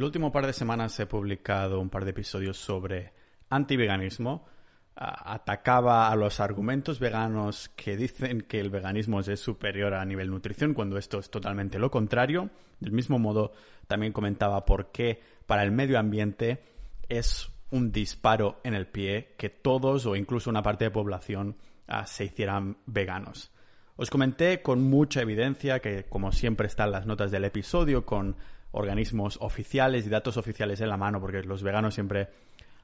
El último par de semanas he publicado un par de episodios sobre antiveganismo. atacaba a los argumentos veganos que dicen que el veganismo es superior a nivel nutrición, cuando esto es totalmente lo contrario. Del mismo modo, también comentaba por qué para el medio ambiente es un disparo en el pie que todos o incluso una parte de población ah, se hicieran veganos. Os comenté con mucha evidencia que, como siempre, están las notas del episodio con organismos oficiales y datos oficiales en la mano, porque los veganos siempre,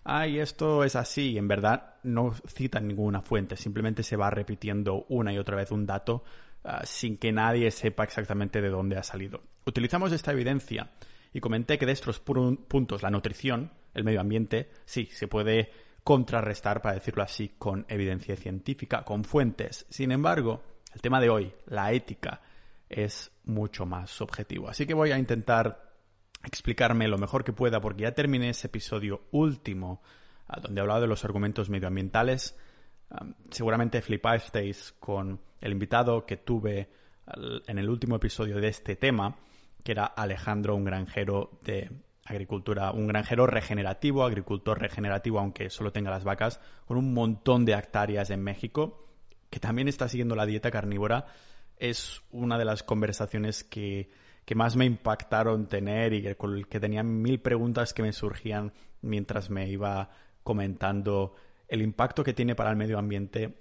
ay, esto es así, y en verdad no citan ninguna fuente, simplemente se va repitiendo una y otra vez un dato ah, sin que nadie sepa exactamente de dónde ha salido. Utilizamos esta evidencia y comenté que de estos puntos la nutrición, el medio ambiente, sí, se puede contrarrestar, para decirlo así, con evidencia científica, con fuentes. Sin embargo, el tema de hoy, la ética, es mucho más subjetivo. Así que voy a intentar explicarme lo mejor que pueda porque ya terminé ese episodio último donde hablaba de los argumentos medioambientales. seguramente flipasteis con el invitado que tuve en el último episodio de este tema, que era Alejandro, un granjero de agricultura, un granjero regenerativo, agricultor regenerativo, aunque solo tenga las vacas, con un montón de hectáreas en México, que también está siguiendo la dieta carnívora es una de las conversaciones que, más me impactaron tener y que, con el que tenía mil preguntas que me surgían mientras me iba comentando el impacto que tiene para el medio ambiente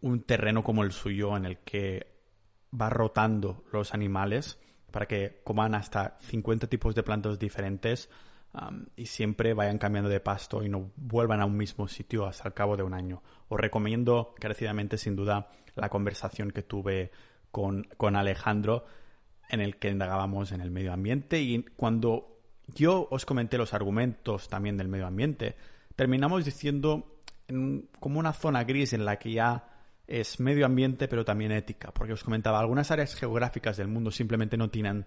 un terreno como el suyo en el que va rotando los animales para que coman hasta 50 tipos de plantas diferentes y siempre vayan cambiando de pasto y no vuelvan a un mismo sitio hasta el cabo de un año. Os recomiendo encarecidamente, sin duda, la conversación que tuve con, con Alejandro en el que indagábamos en el medio ambiente y cuando yo os comenté los argumentos también del medio ambiente, terminamos diciendo como una zona gris en la que ya es medio ambiente pero también ética, porque os comentaba, algunas áreas geográficas del mundo simplemente no tienen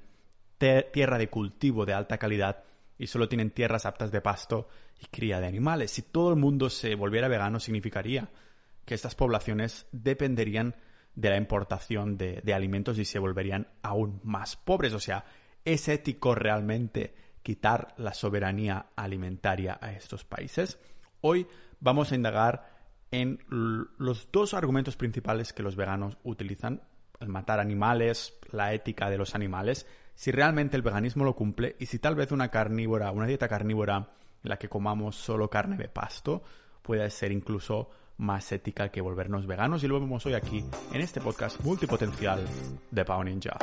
tierra de cultivo de alta calidad y solo tienen tierras aptas de pasto y cría de animales. Si todo el mundo se volviera vegano significaría que estas poblaciones dependerían de la importación de, de, alimentos y se volverían aún más pobres. O sea, ¿es ético realmente quitar la soberanía alimentaria a estos países? Hoy vamos a indagar en los dos argumentos principales que los veganos utilizan, el matar animales, la ética de los animales, si realmente el veganismo lo cumple y si tal vez una carnívora, una dieta carnívora en la que comamos solo carne de pasto puede ser incluso más ética que volvernos veganos y lo vemos hoy aquí en este podcast multipotencial de Pau Ninja.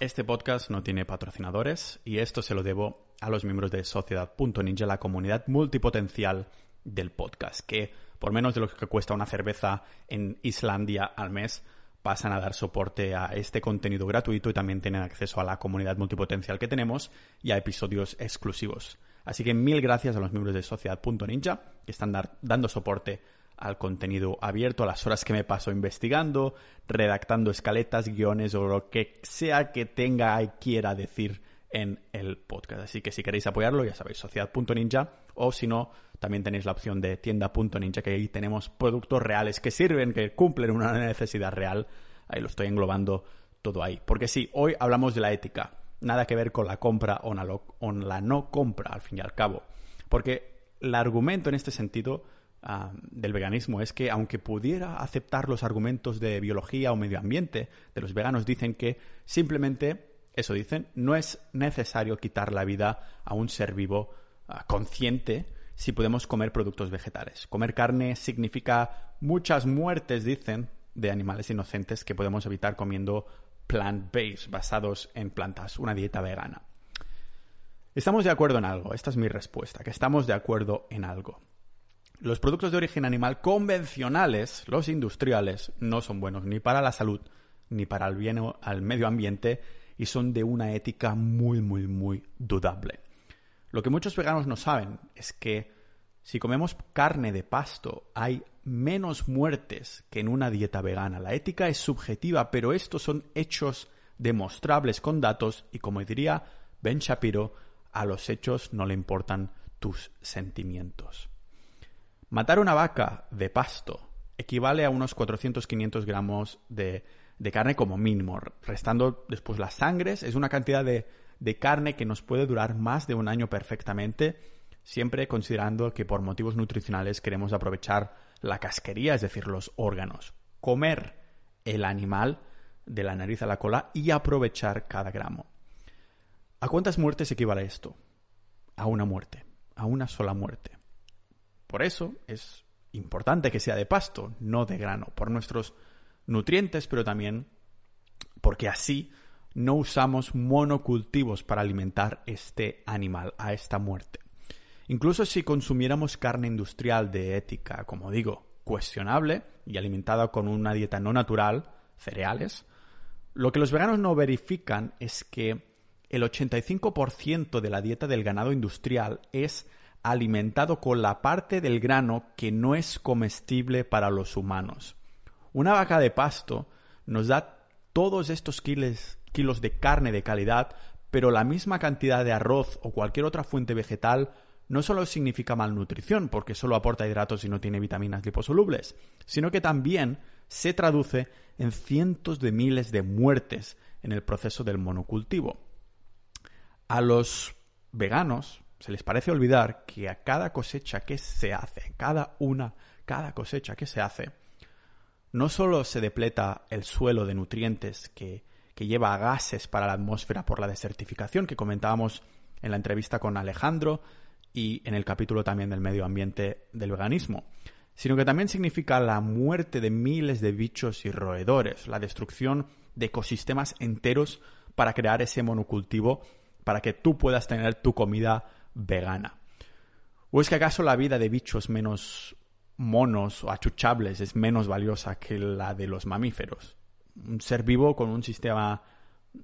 Este podcast no tiene patrocinadores y esto se lo debo a los miembros de Sociedad.ninja, la comunidad multipotencial del podcast, que por menos de lo que cuesta una cerveza en Islandia al mes, pasan a dar soporte a este contenido gratuito y también tienen acceso a la comunidad multipotencial que tenemos y a episodios exclusivos. Así que mil gracias a los miembros de Sociedad.ninja que están dando soporte al contenido abierto, a las horas que me paso investigando, redactando escaletas, guiones o lo que sea que tenga y quiera decir en el podcast. Así que si queréis apoyarlo, ya sabéis, sociedad.ninja o si no, también tenéis la opción de tienda.ninja, que ahí tenemos productos reales que sirven, que cumplen una necesidad real. Ahí lo estoy englobando todo ahí. Porque sí, hoy hablamos de la ética. Nada que ver con la compra o la no compra, al fin y al cabo. Porque el argumento en este sentido ah, del veganismo es que aunque pudiera aceptar los argumentos de biología o medio ambiente de los veganos, dicen que simplemente eso dicen, no es necesario quitar la vida a un ser vivo ah, consciente si podemos comer productos vegetales. Comer carne significa muchas muertes, dicen, de animales inocentes que podemos evitar comiendo plant-based, basados en plantas, una dieta vegana. Estamos de acuerdo en algo, esta es mi respuesta, que estamos de acuerdo en algo. Los productos de origen animal convencionales, los industriales, no son buenos ni para la salud, ni para el bien al medio ambiente, y son de una ética muy, muy, muy dudable. Lo que muchos veganos no saben es que si comemos carne de pasto hay menos muertes que en una dieta vegana. La ética es subjetiva, pero estos son hechos demostrables con datos y como diría Ben Shapiro, a los hechos no le importan tus sentimientos. Matar una vaca de pasto equivale a unos 400-500 gramos de, carne como mínimo. Restando después las sangres, es una cantidad de, de carne que nos puede durar más de un año perfectamente, siempre considerando que por motivos nutricionales queremos aprovechar la casquería, es decir, los órganos. Comer el animal de la nariz a la cola y aprovechar cada gramo. ¿A cuántas muertes equivale esto? A una muerte, a una sola muerte. Por eso es importante que sea de pasto, no de grano, por nuestros nutrientes, pero también porque así no usamos monocultivos para alimentar este animal a esta muerte. Incluso si consumiéramos carne industrial de ética, como digo, cuestionable y alimentada con una dieta no natural, cereales, lo que los veganos no verifican es que el 85% de la dieta del ganado industrial es alimentado con la parte del grano que no es comestible para los humanos. Una vaca de pasto nos da todos estos kilos, kilos de carne de calidad, pero la misma cantidad de arroz o cualquier otra fuente vegetal no solo significa malnutrición, porque solo aporta hidratos y no tiene vitaminas liposolubles, sino que también se traduce en cientos de miles de muertes en el proceso del monocultivo. A los veganos se les parece olvidar que a cada cosecha que se hace, cada una, cada cosecha que se hace, no solo se depleta el suelo de nutrientes que, que lleva gases para la atmósfera por la desertificación que comentábamos en la entrevista con Alejandro y en el capítulo también del medio ambiente del veganismo, sino que también significa la muerte de miles de bichos y roedores, la destrucción de ecosistemas enteros para crear ese monocultivo para que tú puedas tener tu comida vegana. ¿O es que acaso la vida de bichos menos monos o achuchables es menos valiosa que la de los mamíferos? Un ser vivo con un sistema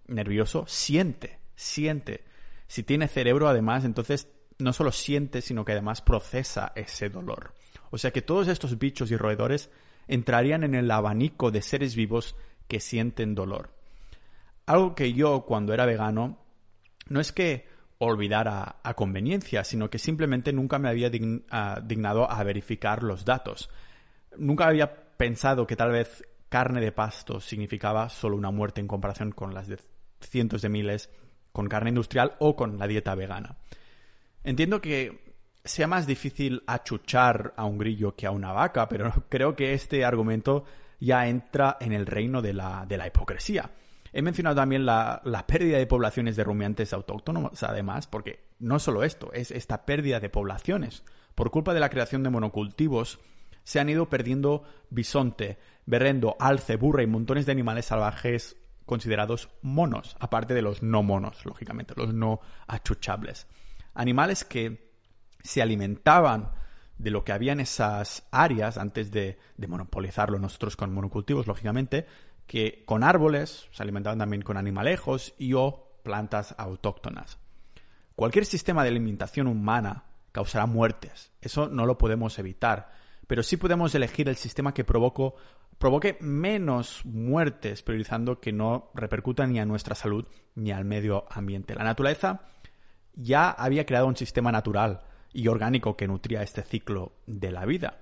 nervioso siente, siente. Si tiene cerebro, además, entonces no solo siente, sino que además procesa ese dolor. O sea que todos estos bichos y roedores entrarían en el abanico de seres vivos que sienten dolor. Algo que yo, cuando era vegano, no es que olvidar a, conveniencia, sino que simplemente nunca me había dignado a verificar los datos. Nunca había pensado que tal vez carne de pasto significaba solo una muerte en comparación con las de cientos de miles con carne industrial o con la dieta vegana. Entiendo que sea más difícil achuchar a un grillo que a una vaca, pero creo que este argumento ya entra en el reino de la, de la hipocresía. He mencionado también la, pérdida de poblaciones de rumiantes autóctonos, además, porque no solo esto, es esta pérdida de poblaciones. Por culpa de la creación de monocultivos, se han ido perdiendo bisonte, berrendo, alce, burra y montones de animales salvajes considerados monos, aparte de los no monos, lógicamente, los no achuchables. Animales que se alimentaban de lo que había en esas áreas antes de, monopolizarlo nosotros con monocultivos, lógicamente, que con árboles se alimentaban también con animalejos y o plantas autóctonas. Cualquier sistema de alimentación humana causará muertes, eso no lo podemos evitar, pero sí podemos elegir el sistema que provoque menos muertes, priorizando que no repercuta ni a nuestra salud ni al medio ambiente. La naturaleza ya había creado un sistema natural y orgánico que nutría este ciclo de la vida.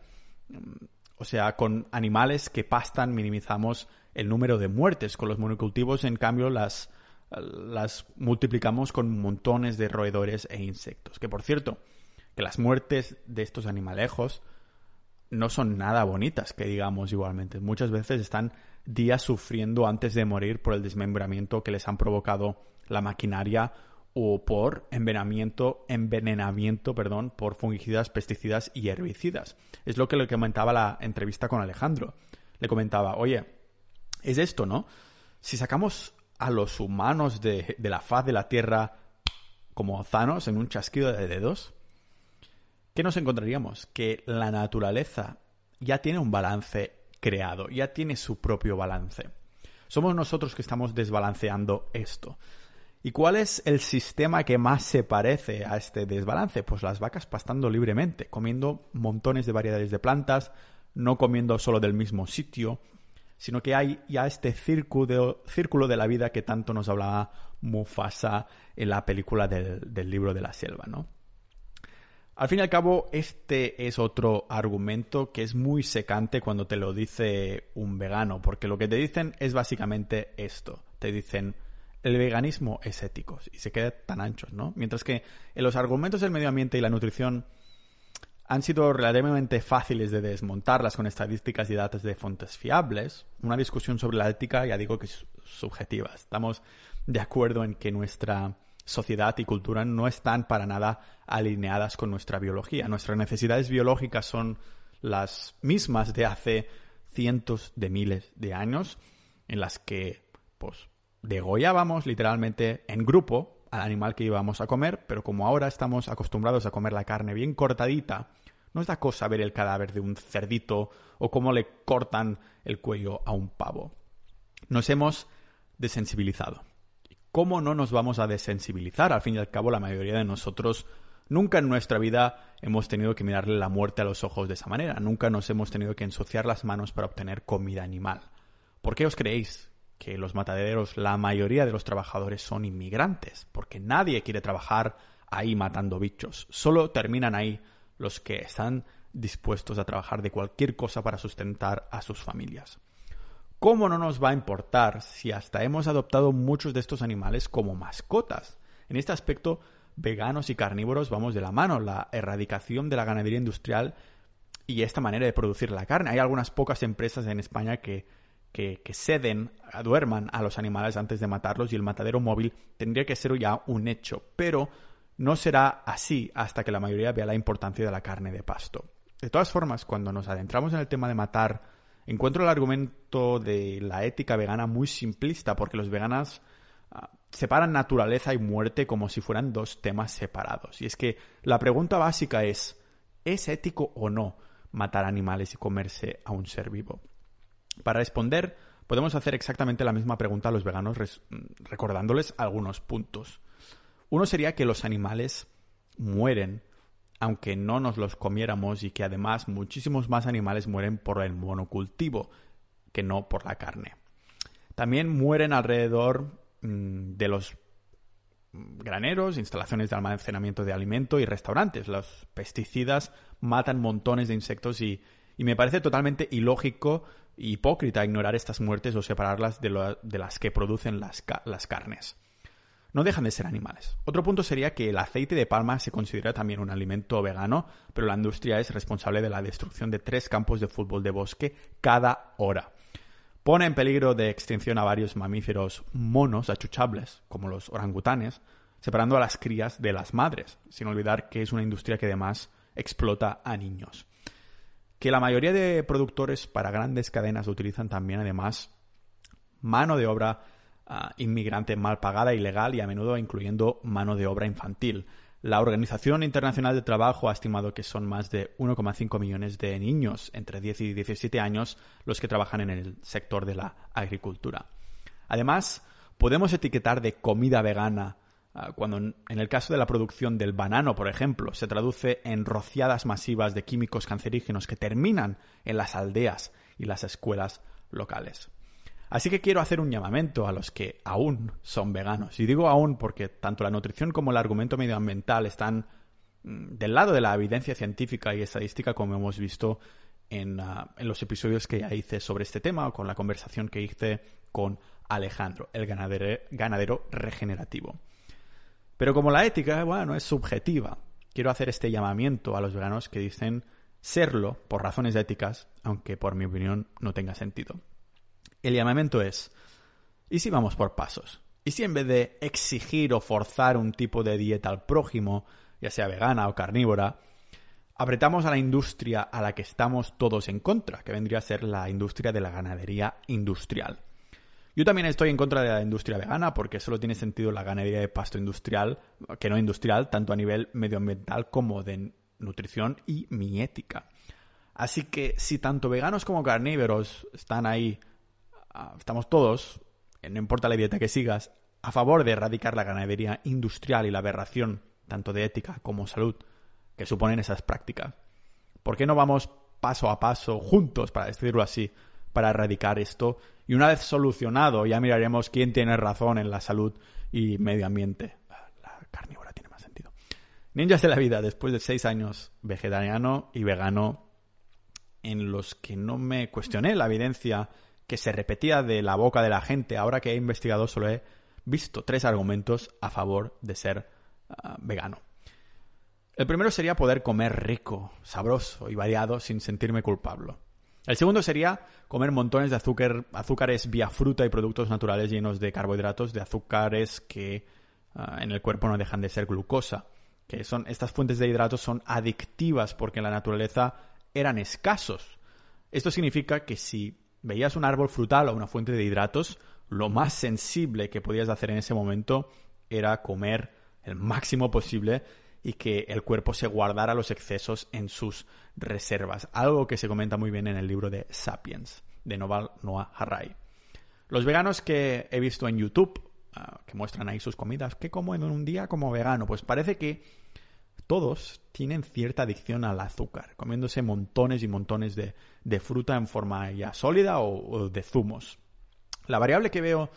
O sea, con animales que pastan minimizamos el número de muertes. Con los monocultivos, en cambio, las, las multiplicamos con montones de roedores e insectos. Que por cierto, que las muertes de estos animalejos no son nada bonitas, que digamos igualmente. Muchas veces están días sufriendo antes de morir por el desmembramiento que les han provocado la maquinaria o por envenenamiento, envenenamiento perdón, por fungicidas, pesticidas y herbicidas. Es lo que le comentaba la entrevista con Alejandro. Le comentaba, oye, es esto, ¿no? Si sacamos a los humanos de, de la faz de la Tierra como zanos en un chasquido de dedos, ¿qué nos encontraríamos? Que la naturaleza ya tiene un balance creado, ya tiene su propio balance. Somos nosotros que estamos desbalanceando esto. ¿Y cuál es el sistema que más se parece a este desbalance? Pues las vacas pastando libremente, comiendo montones de variedades de plantas, no comiendo solo del mismo sitio, sino que hay ya este círculo de, la vida que tanto nos hablaba Mufasa en la película del libro de la selva, ¿no? Al fin y al cabo, este es otro argumento que es muy secante cuando te lo dice un vegano, porque lo que te dicen es básicamente esto. Te dicen, el veganismo es ético, y se queda tan anchos, ¿no? Mientras que en los argumentos del medio ambiente y la nutrición han sido relativamente fáciles de desmontarlas con estadísticas y datos de fuentes fiables, una discusión sobre la ética ya digo que es subjetiva. Estamos de acuerdo en que nuestra sociedad y cultura no están para nada alineadas con nuestra biología. Nuestras necesidades biológicas son las mismas de hace cientos de miles de años, en las que, pues, degollábamos literalmente en grupo al animal que íbamos a comer, pero como ahora estamos acostumbrados a comer la carne bien cortadita, no es da cosa ver el cadáver de un cerdito o cómo le cortan el cuello a un pavo. Nos hemos desensibilizado. ¿Cómo no nos vamos a desensibilizar? Al fin y al cabo, la mayoría de nosotros nunca en nuestra vida hemos tenido que mirarle la muerte a los ojos de esa manera. Nunca nos hemos tenido que ensuciar las manos para obtener comida animal. ¿Por qué os creéis que los mataderos, la mayoría de los trabajadores son inmigrantes? Porque nadie quiere trabajar ahí matando bichos. Solo terminan ahí los que están dispuestos a trabajar de cualquier cosa para sustentar a sus familias. ¿Cómo no nos va a importar si hasta hemos adoptado muchos de estos animales como mascotas? En este aspecto, veganos y carnívoros vamos de la mano. La erradicación de la ganadería industrial y esta manera de producir la carne. Hay algunas pocas empresas en España que, que, ceden, duerman a los animales antes de matarlos y el matadero móvil tendría que ser ya un hecho. Pero no será así hasta que la mayoría vea la importancia de la carne de pasto. De todas formas, cuando nos adentramos en el tema de matar Encuentro el argumento de la ética vegana muy simplista porque los veganos ah, separan naturaleza y muerte como si fueran dos temas separados. Y es que la pregunta básica es, ¿es ético o no matar animales y comerse a un ser vivo? Para responder, podemos hacer exactamente la misma pregunta a los veganos recordándoles algunos puntos. Uno sería que los animales mueren aunque no nos los comiéramos y que además muchísimos más animales mueren por el monocultivo que no por la carne. También mueren alrededor mm, de los graneros, instalaciones de almacenamiento de alimento y restaurantes. Los pesticidas matan montones de insectos y, me parece totalmente ilógico e hipócrita ignorar estas muertes o separarlas de, las que producen las carnes no dejan de ser animales. Otro punto sería que el aceite de palma se considera también un alimento vegano, pero la industria es responsable de la destrucción de tres campos de fútbol de bosque cada hora. Pone en peligro de extinción a varios mamíferos monos achuchables, como los orangutanes, separando a las crías de las madres, sin olvidar que es una industria que además explota a niños. Que la mayoría de productores para grandes cadenas utilizan también además mano de obra inmigrante mal pagada, ilegal y a menudo incluyendo mano de obra infantil. La Organización Internacional del Trabajo ha estimado que son más de 1,5 millones de niños entre 10 y 17 años los que trabajan en el sector de la agricultura. Además, podemos etiquetar de comida vegana ah, cuando en el caso de la producción del banano, por ejemplo, se traduce en rociadas masivas de químicos cancerígenos que terminan en las aldeas y las escuelas locales. Así que quiero hacer un llamamiento a los que aún son veganos. Y digo aún porque tanto la nutrición como el argumento medioambiental están mm, del lado de la evidencia científica y estadística como hemos visto en, ah, los episodios que ya hice sobre este tema o con la conversación que hice con Alejandro, el ganadero, ganadero regenerativo. Pero como la ética, bueno, es subjetiva, quiero hacer este llamamiento a los veganos que dicen serlo por razones éticas, aunque por mi opinión no tenga sentido. El llamamiento es, ¿y si vamos por pasos? ¿Y si en vez de exigir o forzar un tipo de dieta al prójimo, ya sea vegana o carnívora, apretamos a la industria a la que estamos todos en contra, que vendría a ser la industria de la ganadería industrial? Yo también estoy en contra de la industria vegana porque solo tiene sentido la ganadería de pasto industrial, que no industrial, tanto a nivel medioambiental como de nutrición y mi ética. Así que si tanto veganos como carnívoros están ahí Ah, estamos todos, eh, no importa la dieta que sigas, a favor de erradicar la ganadería industrial y la aberración, tanto de ética como salud, que suponen esas prácticas. ¿Por qué no vamos paso a paso, juntos, para decirlo así, para erradicar esto? Y una vez solucionado, ya miraremos quién tiene razón en la salud y medio ambiente. La carnívora tiene más sentido. Ninjas de la vida, después de seis años vegetariano y vegano, en los que no me cuestioné la evidencia que se repetía de la boca de la gente, ahora que he investigado solo he visto tres argumentos a favor de ser ah, vegano. El primero sería poder comer rico, sabroso y variado sin sentirme culpable. El segundo sería comer montones de azúcar, azúcares vía fruta y productos naturales llenos de carbohidratos, de azúcares que ah, en el cuerpo no dejan de ser glucosa. Que son, estas fuentes de hidratos son adictivas porque en la naturaleza eran escasos. Esto significa que si veías un árbol frutal o una fuente de hidratos, lo más sensible que podías hacer en ese momento era comer el máximo posible y que el cuerpo se guardara los excesos en sus reservas. Algo que se comenta muy bien en el libro de Sapiens, de Noval Noah Harari. Los veganos que he visto en YouTube, ah, que muestran ahí sus comidas, ¿qué como en un día como vegano? Pues parece que todos tienen cierta adicción al azúcar, comiéndose montones y montones de, fruta en forma ya sólida o de zumos. La variable que veo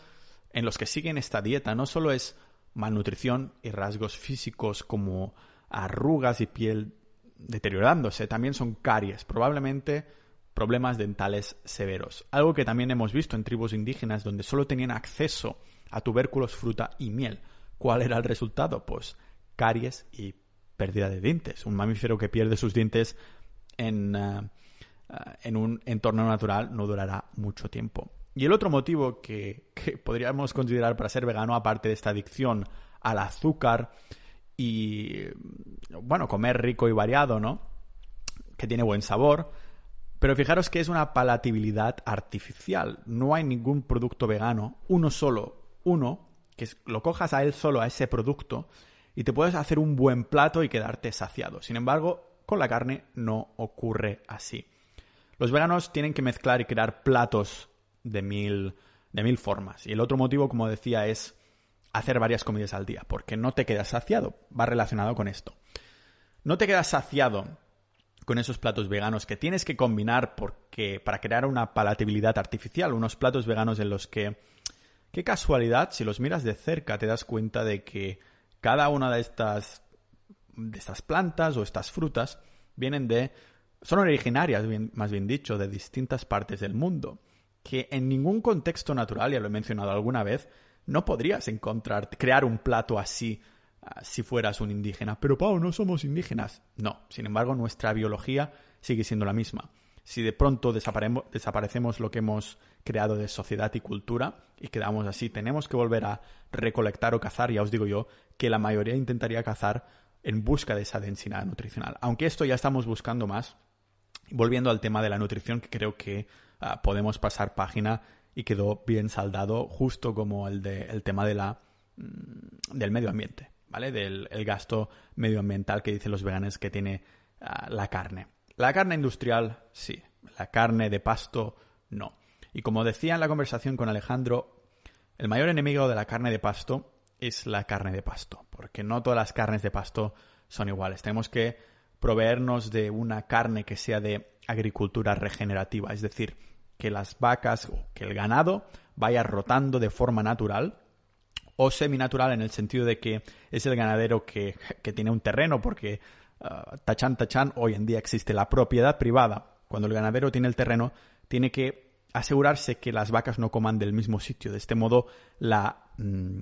en los que siguen esta dieta no solo es malnutrición y rasgos físicos como arrugas y piel deteriorándose, también son caries, probablemente problemas dentales severos. Algo que también hemos visto en tribus indígenas donde solo tenían acceso a tubérculos, fruta y miel. ¿Cuál era el resultado? Pues caries y pérdida de dientes. Un mamífero que pierde sus dientes en, eh, en un entorno natural no durará mucho tiempo. Y el otro motivo que, podríamos considerar para ser vegano, aparte de esta adicción al azúcar y, bueno, comer rico y variado, ¿no? Que tiene buen sabor. Pero fijaros que es una palatabilidad artificial. No hay ningún producto vegano, uno solo, uno, que lo cojas a él solo, a ese producto, y te puedes hacer un buen plato y quedarte saciado. Sin embargo, con la carne no ocurre así. Los veganos tienen que mezclar y crear platos de mil, de mil formas. Y el otro motivo, como decía, es hacer varias comidas al día, porque no te quedas saciado. Va relacionado con esto. No te quedas saciado con esos platos veganos que tienes que combinar porque para crear una palatabilidad artificial, unos platos veganos en los que qué casualidad, si los miras de cerca te das cuenta de que cada una de estas de estas plantas o estas frutas vienen de son originarias, más bien dicho, de distintas partes del mundo que en ningún contexto natural, ya lo he mencionado alguna vez, no podrías encontrar, crear un plato así si fueras un indígena. Pero Pau, no somos indígenas. No, sin embargo, nuestra biología sigue siendo la misma. Si de pronto desaparecemos lo que hemos creado de sociedad y cultura y quedamos así, tenemos que volver a recolectar o cazar, ya os digo yo, que la mayoría intentaría cazar en busca de esa densidad nutricional. Aunque esto ya estamos buscando más, volviendo al tema de la nutrición, que creo que Ah, podemos pasar página y quedó bien saldado, justo como el, de, el tema de la, mm, del medio ambiente, ¿vale? Del el gasto medioambiental que dicen los veganes que tiene ah, la carne. La carne industrial, sí. La carne de pasto, no. Y como decía en la conversación con Alejandro, el mayor enemigo de la carne de pasto es la carne de pasto, porque no todas las carnes de pasto son iguales. Tenemos que proveernos de una carne que sea de agricultura regenerativa, es decir, que las vacas o que el ganado vaya rotando de forma natural o seminatural en el sentido de que es el ganadero que, tiene un terreno porque uh, tachan tachan hoy en día existe la propiedad privada. Cuando el ganadero tiene el terreno tiene que asegurarse que las vacas no coman del mismo sitio. De este modo la, mm,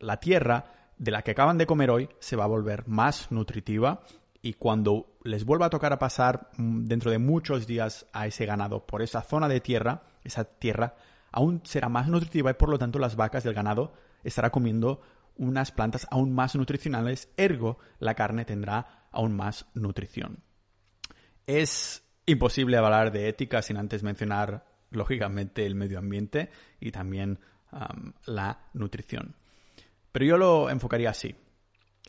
la tierra de la que acaban de comer hoy se va a volver más nutritiva y cuando les vuelva a tocar a pasar mm, dentro de muchos días a ese ganado por esa zona de tierra, esa tierra aún será más nutritiva y por lo tanto las vacas del ganado estará comiendo unas plantas aún más nutricionales, ergo la carne tendrá aún más nutrición. Es imposible hablar de ética sin antes mencionar, lógicamente, el medio ambiente y también la nutrición. Pero yo lo enfocaría así.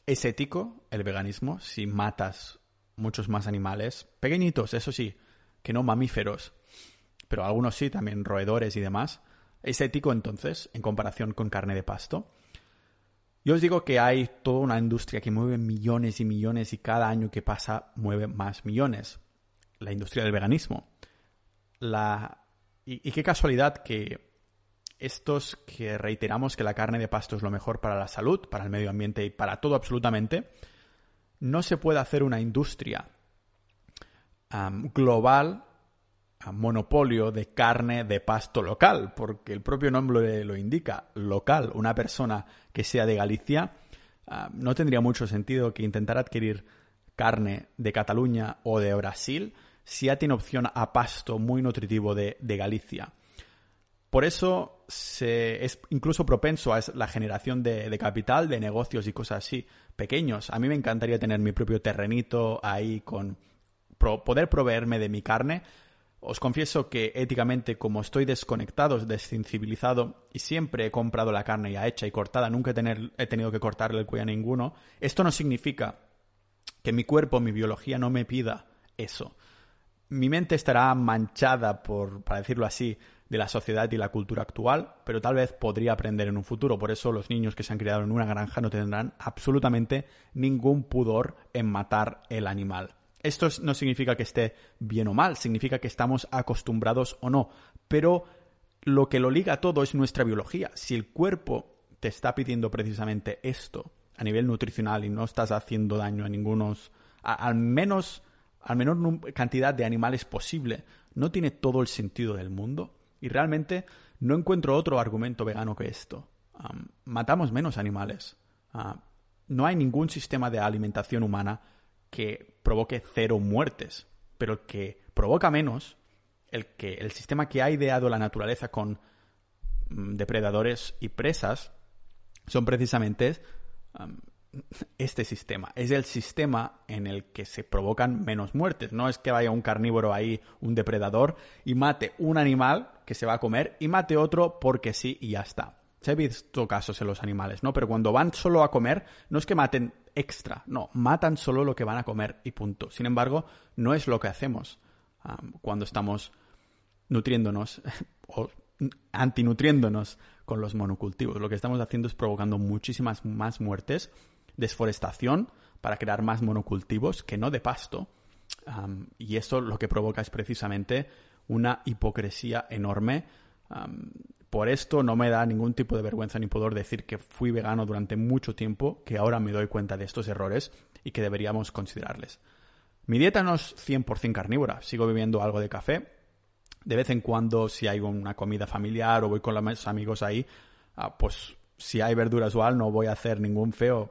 Es ético el veganismo si matas muchos más animales, pequeñitos, eso sí, que no mamíferos, pero algunos sí, también roedores y demás. ¿Es ético entonces en comparación con carne de pasto? Yo os digo que hay toda una industria que mueve millones y millones y cada año que pasa mueve más millones. La industria del veganismo. La... y qué casualidad que estos que reiteramos que la carne de pasto es lo mejor para la salud, para el medio ambiente y para todo absolutamente, no se puede hacer una industria global, monopolio de carne de pasto local, porque el propio nombre lo indica, local. Una persona que sea de Galicia no tendría mucho sentido que intentara adquirir carne de Cataluña o de Brasil si ya tiene opción a pasto muy nutritivo de, Galicia. Por eso se, es incluso propenso a la generación de, capital, de negocios y cosas así pequeños. A mí me encantaría tener mi propio terrenito ahí con poder proveerme de mi carne. Os confieso que éticamente, como estoy desconectado, desensibilizado y siempre he comprado la carne ya hecha y cortada, nunca he tenido que cortarle el cuello a ninguno, esto no significa que mi cuerpo, mi biología no me pida eso. Mi mente estará manchada, por, para decirlo así, de la sociedad y la cultura actual, pero tal vez podría aprender en un futuro. Por eso los niños que se han criado en una granja no tendrán absolutamente ningún pudor en matar el animal. Esto no significa que esté bien o mal, significa que estamos acostumbrados o no, pero lo que lo liga todo es nuestra biología. Si el cuerpo te está pidiendo precisamente esto, a nivel nutricional y no estás haciendo daño a ningunos, al menos, al menor cantidad de animales posible, no tiene todo el sentido del mundo. Y realmente no encuentro otro argumento vegano que esto. matamos menos animales. Ah, no hay ningún sistema de alimentación humana que provoque cero muertes, pero el que provoca menos, el que el sistema que ha ideado la naturaleza con mm, depredadores y presas, son precisamente este sistema. Es el sistema en el que se provocan menos muertes. No es que vaya un carnívoro ahí, un depredador, y mate un animal que se va a comer y mate otro porque sí y ya está. Se ha visto casos en los animales, ¿no? Pero cuando van solo a comer, no es que maten extra, no, matan solo lo que van a comer y punto. Sin embargo, no es lo que hacemos cuando estamos nutriéndonos o antinutriéndonos con los monocultivos. Lo que estamos haciendo es provocando muchísimas más muertes, desforestación para crear más monocultivos que no de pasto. y eso lo que provoca es precisamente una hipocresía enorme. por esto no me da ningún tipo de vergüenza ni poder decir que fui vegano durante mucho tiempo, que ahora me doy cuenta de estos errores y que deberíamos considerarles. Mi dieta no es 100% carnívora, sigo bebiendo algo de café, de vez en cuando, si hay una comida familiar o voy con los amigos ahí, ah, pues si hay verduras o algo, no voy a hacer ningún feo.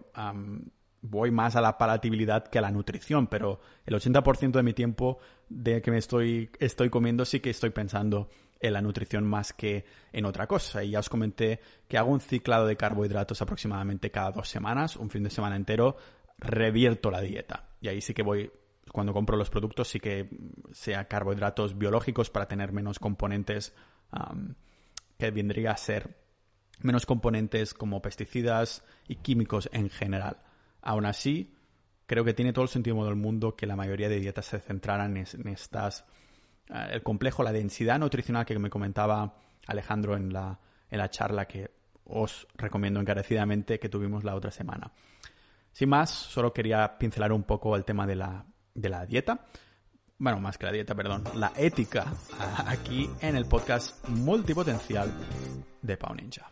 voy más a la palatabilidad que a la nutrición, pero el 80% de mi tiempo de que me estoy, estoy comiendo sí que estoy pensando en la nutrición más que en otra cosa. Y ya os comenté que hago un ciclado de carbohidratos aproximadamente cada dos semanas, un fin de semana entero, revierto la dieta. Y ahí sí que voy cuando compro los productos sí que sea carbohidratos biológicos para tener menos componentes que vendría a ser menos componentes como pesticidas y químicos en general. Aún así, creo que tiene todo el sentido del mundo que la mayoría de dietas se centraran en, estas eh, el complejo, la densidad nutricional que me comentaba Alejandro en la, en la charla que os recomiendo encarecidamente que tuvimos la otra semana. Sin más, solo quería pincelar un poco el tema de la de la dieta. Bueno, más que la dieta, perdón, la ética aquí en el podcast multipotencial de Pau Ninja.